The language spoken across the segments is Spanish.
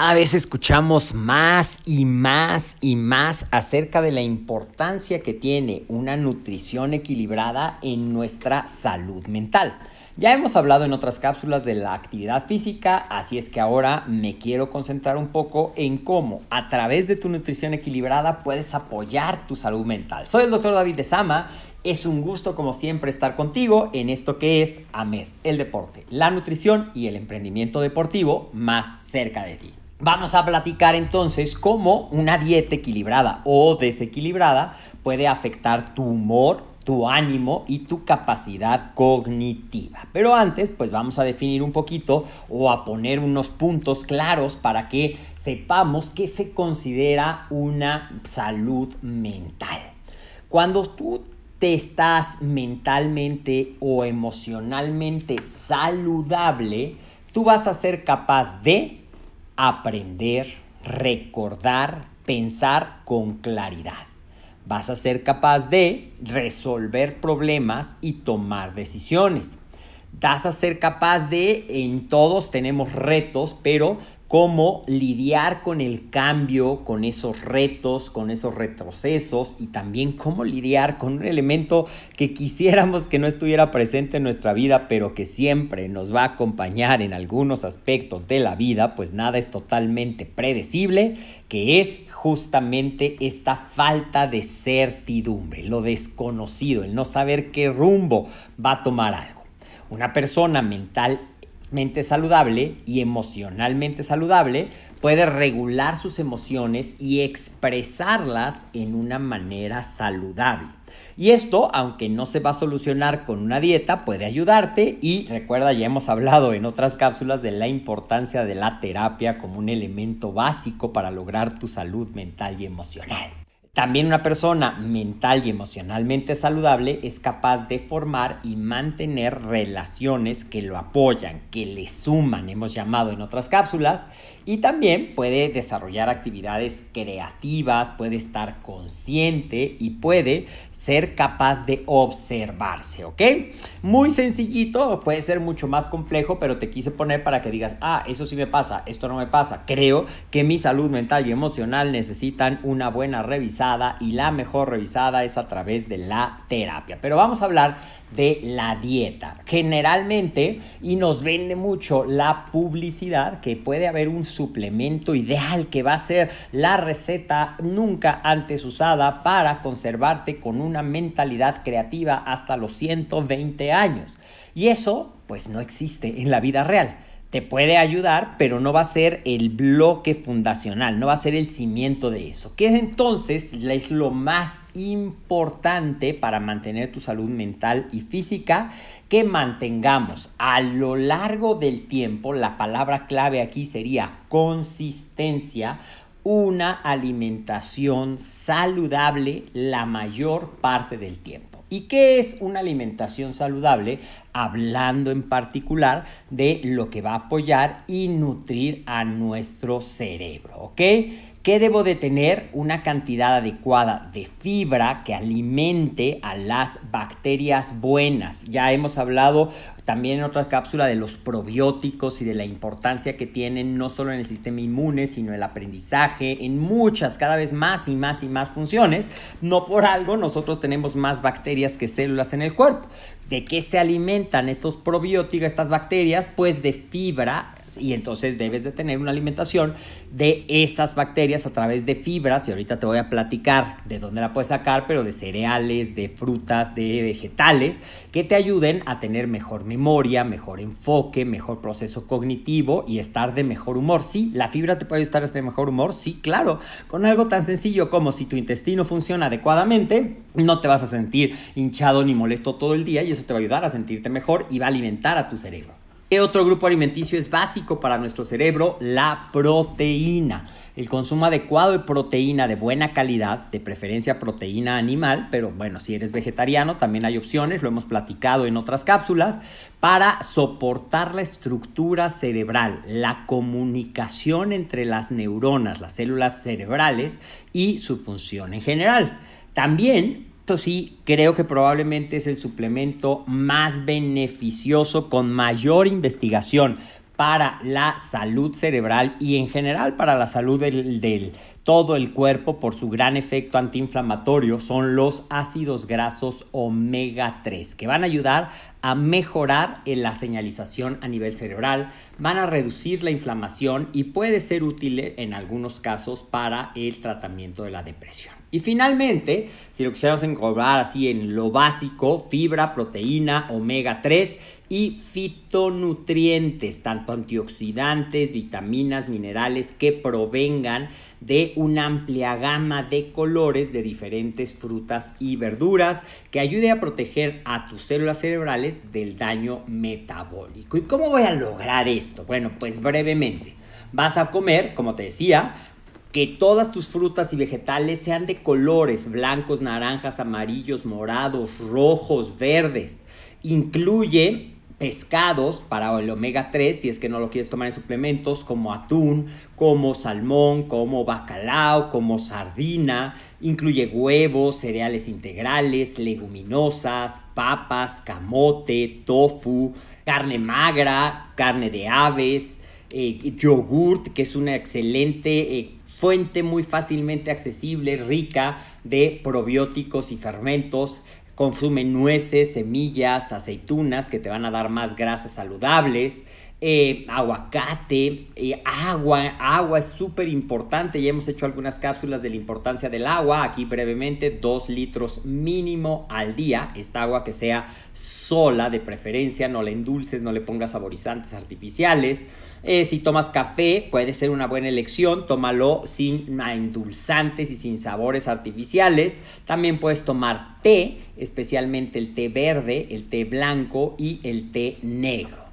Cada vez escuchamos más y más y más acerca de la importancia que tiene una nutrición equilibrada en nuestra salud mental. Ya hemos hablado en otras cápsulas de la actividad física, así es que ahora me quiero concentrar un poco en cómo a través de tu nutrición equilibrada puedes apoyar tu salud mental. Soy el doctor David de Sama. Es un gusto como siempre estar contigo en esto que es AMED, el deporte, la nutrición y el emprendimiento deportivo más cerca de ti. Vamos a platicar entonces cómo una dieta equilibrada o desequilibrada puede afectar tu humor, tu ánimo y tu capacidad cognitiva. Pero antes, pues vamos a definir un poquito o a poner unos puntos claros para que sepamos qué se considera una salud mental. Cuando tú te estás mentalmente o emocionalmente saludable, tú vas a ser capaz de aprender, recordar, pensar con claridad vas a ser capaz de resolver problemas y tomar decisiones. Vas a ser capaz de, en todos tenemos retos, pero cómo lidiar con el cambio, con esos retos, con esos retrocesos y también cómo lidiar con un elemento que quisiéramos que no estuviera presente en nuestra vida, pero que siempre nos va a acompañar en algunos aspectos de la vida, pues nada es totalmente predecible, que es justamente esta falta de certidumbre, lo desconocido, el no saber qué rumbo va a tomar algo. Una persona mental mente saludable y emocionalmente saludable puede regular sus emociones y expresarlas en una manera saludable. Y esto, aunque no se va a solucionar con una dieta, puede ayudarte y recuerda, ya hemos hablado en otras cápsulas de la importancia de la terapia como un elemento básico para lograr tu salud mental y emocional. También una persona mental y emocionalmente saludable es capaz de formar y mantener relaciones que lo apoyan, que le suman, hemos llamado en otras cápsulas, y también puede desarrollar actividades creativas, puede estar consciente y puede ser capaz de observarse, ¿ok? Muy sencillito, puede ser mucho más complejo, pero te quise poner para que digas, ah, eso sí me pasa, esto no me pasa. Creo que mi salud mental y emocional necesitan una buena revisión y la mejor revisada es a través de la terapia. Pero vamos a hablar de la dieta. Generalmente, y nos vende mucho la publicidad, que puede haber un suplemento ideal que va a ser la receta nunca antes usada para conservarte con una mentalidad creativa hasta los 120 años. Y eso, pues no existe en la vida real te puede ayudar, pero no va a ser el bloque fundacional, no va a ser el cimiento de eso. Que entonces es lo más importante para mantener tu salud mental y física, que mantengamos a lo largo del tiempo, la palabra clave aquí sería consistencia, una alimentación saludable la mayor parte del tiempo. ¿Y qué es una alimentación saludable? Hablando en particular de lo que va a apoyar y nutrir a nuestro cerebro, ¿ok? ¿Qué debo de tener? Una cantidad adecuada de fibra que alimente a las bacterias buenas. Ya hemos hablado también en otra cápsula de los probióticos y de la importancia que tienen no solo en el sistema inmune, sino en el aprendizaje, en muchas, cada vez más y más y más funciones. No por algo nosotros tenemos más bacterias que células en el cuerpo. ¿De qué se alimentan estos probióticos, estas bacterias? Pues de fibra y entonces debes de tener una alimentación de esas bacterias a través de fibras y ahorita te voy a platicar de dónde la puedes sacar, pero de cereales, de frutas, de vegetales que te ayuden a tener mejor memoria, mejor enfoque, mejor proceso cognitivo y estar de mejor humor. Sí, la fibra te puede estar de mejor humor, sí, claro, con algo tan sencillo como si tu intestino funciona adecuadamente, no te vas a sentir hinchado ni molesto todo el día y eso te va a ayudar a sentirte mejor y va a alimentar a tu cerebro. ¿Qué otro grupo alimenticio es básico para nuestro cerebro? La proteína. El consumo adecuado de proteína de buena calidad, de preferencia proteína animal, pero bueno, si eres vegetariano también hay opciones, lo hemos platicado en otras cápsulas, para soportar la estructura cerebral, la comunicación entre las neuronas, las células cerebrales y su función en general. También sí, creo que probablemente es el suplemento más beneficioso con mayor investigación para la salud cerebral y en general para la salud del, del, todo el cuerpo por su gran efecto antiinflamatorio son los ácidos grasos omega 3 que van a ayudar a mejorar en la señalización a nivel cerebral, van a reducir la inflamación y puede ser útil en algunos casos para el tratamiento de la depresión. Y finalmente, si lo quisiéramos englobar así en lo básico, fibra, proteína, omega 3 y fitonutrientes, tanto antioxidantes, vitaminas, minerales que provengan de una amplia gama de colores de diferentes frutas y verduras que ayude a proteger a tus células cerebrales del daño metabólico. ¿Y cómo voy a lograr esto? Bueno, pues brevemente. Vas a comer, como te decía, que todas tus frutas y vegetales sean de colores blancos, naranjas, amarillos, morados, rojos, verdes. Incluye pescados para el omega 3, si es que no lo quieres tomar en suplementos, como atún, como salmón, como bacalao, como sardina. Incluye huevos, cereales integrales, leguminosas, papas, camote, tofu, carne magra, carne de aves, eh, yogurt, que es una excelente... Eh, fuente muy fácilmente accesible, rica de probióticos y fermentos. Consume nueces, semillas, aceitunas que te van a dar más grasas saludables. Eh, aguacate, eh, agua, agua es súper importante, ya hemos hecho algunas cápsulas de la importancia del agua, aquí brevemente, dos litros mínimo al día, esta agua que sea sola de preferencia, no le endulces, no le pongas saborizantes artificiales, eh, si tomas café puede ser una buena elección, tómalo sin endulzantes y sin sabores artificiales, también puedes tomar té, especialmente el té verde, el té blanco y el té negro.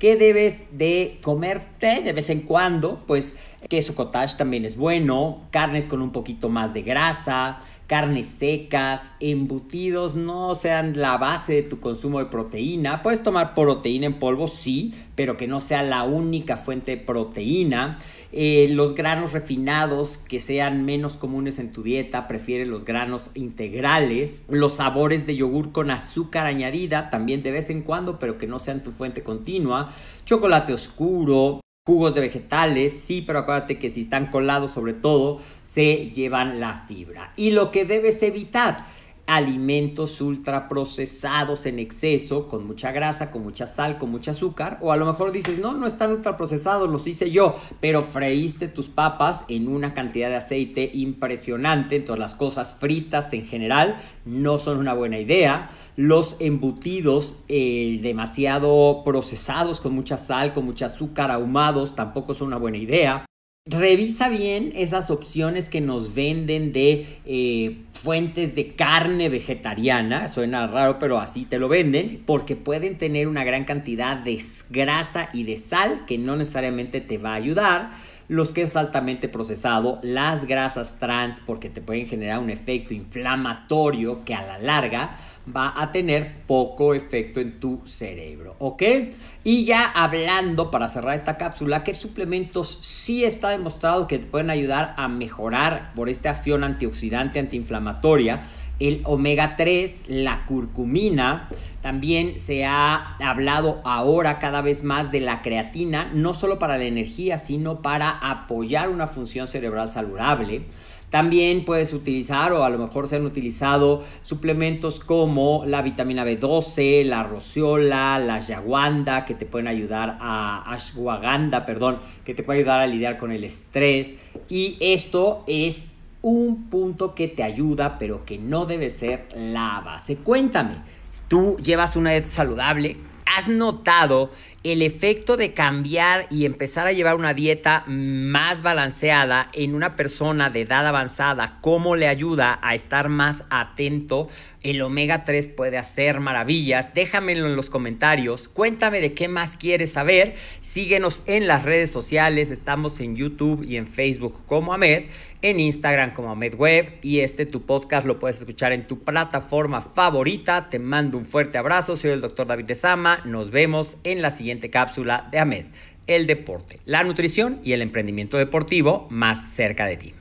¿Qué debes de comerte de vez en cuando? Pues queso cottage también es bueno, carnes con un poquito más de grasa, carnes secas, embutidos no sean la base de tu consumo de proteína. Puedes tomar proteína en polvo, sí, pero que no sea la única fuente de proteína. Eh, los granos refinados que sean menos comunes en tu dieta, prefiere los granos integrales. Los sabores de yogur con azúcar añadida, también de vez en cuando, pero que no sean tu fuente continua. Chocolate oscuro, Jugos de vegetales, sí, pero acuérdate que si están colados sobre todo, se llevan la fibra. Y lo que debes evitar, alimentos ultraprocesados en exceso, con mucha grasa, con mucha sal, con mucho azúcar, o a lo mejor dices, no, no están ultraprocesados, los hice yo, pero freíste tus papas en una cantidad de aceite impresionante, entonces las cosas fritas en general no son una buena idea, los embutidos eh, demasiado procesados, con mucha sal, con mucho azúcar, ahumados, tampoco son una buena idea. Revisa bien esas opciones que nos venden de eh, fuentes de carne vegetariana. Suena raro, pero así te lo venden. Porque pueden tener una gran cantidad de grasa y de sal que no necesariamente te va a ayudar. Los quesos altamente procesados, las grasas trans, porque te pueden generar un efecto inflamatorio que a la larga va a tener poco efecto en tu cerebro, ¿ok? Y ya hablando para cerrar esta cápsula, ¿qué suplementos sí está demostrado que te pueden ayudar a mejorar por esta acción antioxidante, antiinflamatoria? El omega 3, la curcumina. También se ha hablado ahora cada vez más de la creatina, no solo para la energía, sino para apoyar una función cerebral saludable. También puedes utilizar o a lo mejor se han utilizado suplementos como la vitamina B12, la rociola, la ashwagandha que te pueden ayudar a ashwagandha, perdón, que te puede ayudar a lidiar con el estrés y esto es un punto que te ayuda, pero que no debe ser la base. Cuéntame, ¿tú llevas una dieta saludable? ¿Has notado el efecto de cambiar y empezar a llevar una dieta más balanceada en una persona de edad avanzada, cómo le ayuda a estar más atento. El omega 3 puede hacer maravillas. Déjamelo en los comentarios. Cuéntame de qué más quieres saber. Síguenos en las redes sociales. Estamos en YouTube y en Facebook como Ahmed, en Instagram como Ahmed Web. Y este tu podcast lo puedes escuchar en tu plataforma favorita. Te mando un fuerte abrazo. Soy el doctor David de Sama. Nos vemos en la cápsula de AMED, el deporte, la nutrición y el emprendimiento deportivo más cerca de ti.